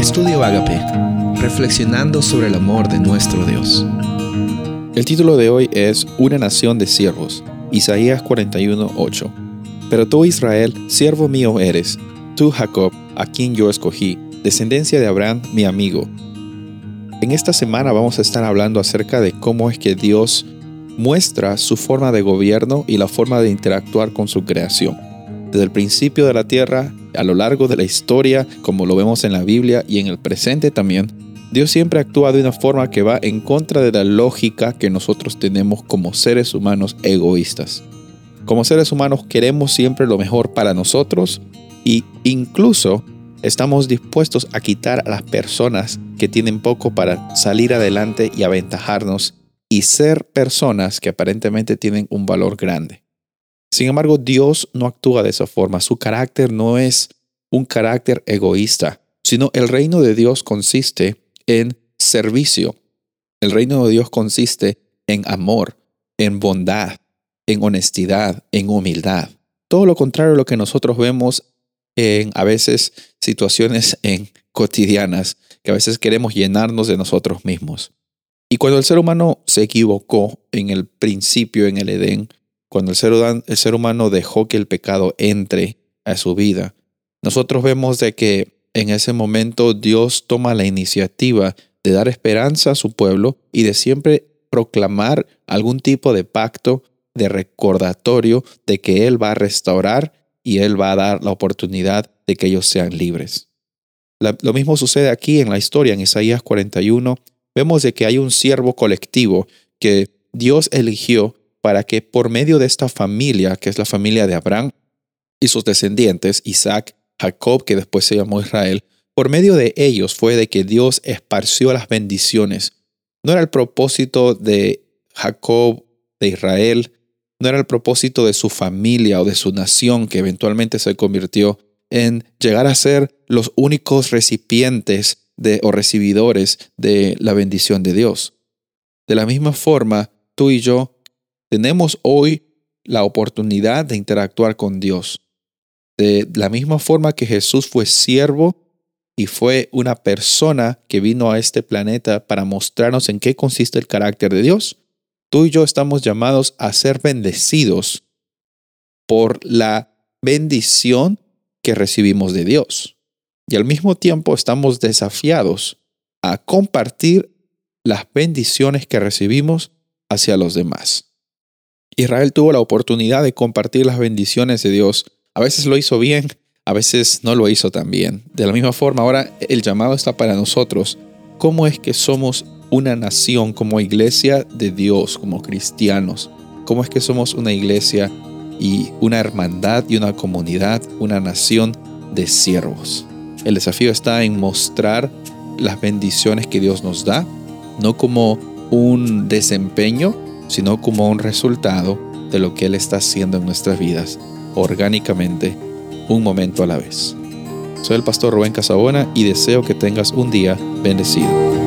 Estudio Agape, reflexionando sobre el amor de nuestro Dios. El título de hoy es Una nación de siervos, Isaías 41:8. Pero tú Israel, siervo mío eres, tú Jacob, a quien yo escogí, descendencia de Abraham, mi amigo. En esta semana vamos a estar hablando acerca de cómo es que Dios muestra su forma de gobierno y la forma de interactuar con su creación. Desde el principio de la tierra, a lo largo de la historia, como lo vemos en la Biblia y en el presente también, Dios siempre actúa de una forma que va en contra de la lógica que nosotros tenemos como seres humanos egoístas. Como seres humanos queremos siempre lo mejor para nosotros y incluso estamos dispuestos a quitar a las personas que tienen poco para salir adelante y aventajarnos y ser personas que aparentemente tienen un valor grande. Sin embargo, Dios no actúa de esa forma. Su carácter no es un carácter egoísta, sino el reino de Dios consiste en servicio. El reino de Dios consiste en amor, en bondad, en honestidad, en humildad. Todo lo contrario a lo que nosotros vemos en a veces situaciones en cotidianas, que a veces queremos llenarnos de nosotros mismos. Y cuando el ser humano se equivocó en el principio, en el Edén, cuando el ser, humano dejó que el pecado entre a su vida, nosotros vemos de que en ese momento Dios toma la iniciativa de dar esperanza a su pueblo y de siempre proclamar algún tipo de pacto, de recordatorio de que Él va a restaurar y Él va a dar la oportunidad de que ellos sean libres. lo mismo sucede aquí en la historia, en Isaías 41. Vemos de que hay un siervo colectivo que Dios eligió para que por medio de esta familia, que es la familia de Abraham y sus descendientes, Isaac, Jacob, que después se llamó Israel, por medio de ellos fue de que Dios esparció las bendiciones. No era el propósito de Jacob, de Israel, no era el propósito de su familia o de su nación que eventualmente se convirtió en llegar a ser los únicos recipientes de, o recibidores de la bendición de Dios. De la misma forma, tú y yo tenemos hoy la oportunidad de interactuar con Dios. De la misma forma que Jesús fue siervo y fue una persona que vino a este planeta para mostrarnos en qué consiste el carácter de Dios, tú y yo estamos llamados a ser bendecidos por la bendición que recibimos de Dios. Y al mismo tiempo estamos desafiados a compartir las bendiciones que recibimos hacia los demás. Israel tuvo la oportunidad de compartir las bendiciones de Dios. A veces lo hizo bien, a veces no lo hizo tan bien. De la misma forma, ahora el llamado está para nosotros. ¿Cómo es que somos una nación como iglesia de Dios, como cristianos? ¿Cómo es que somos una iglesia y una hermandad y una comunidad, una nación de siervos? El desafío está en mostrar las bendiciones que Dios nos da, no como un desempeño, sino como un resultado de lo que Él está haciendo en nuestras vidas, orgánicamente, un momento a la vez. Soy el pastor Rubén Casabona y deseo que tengas un día bendecido.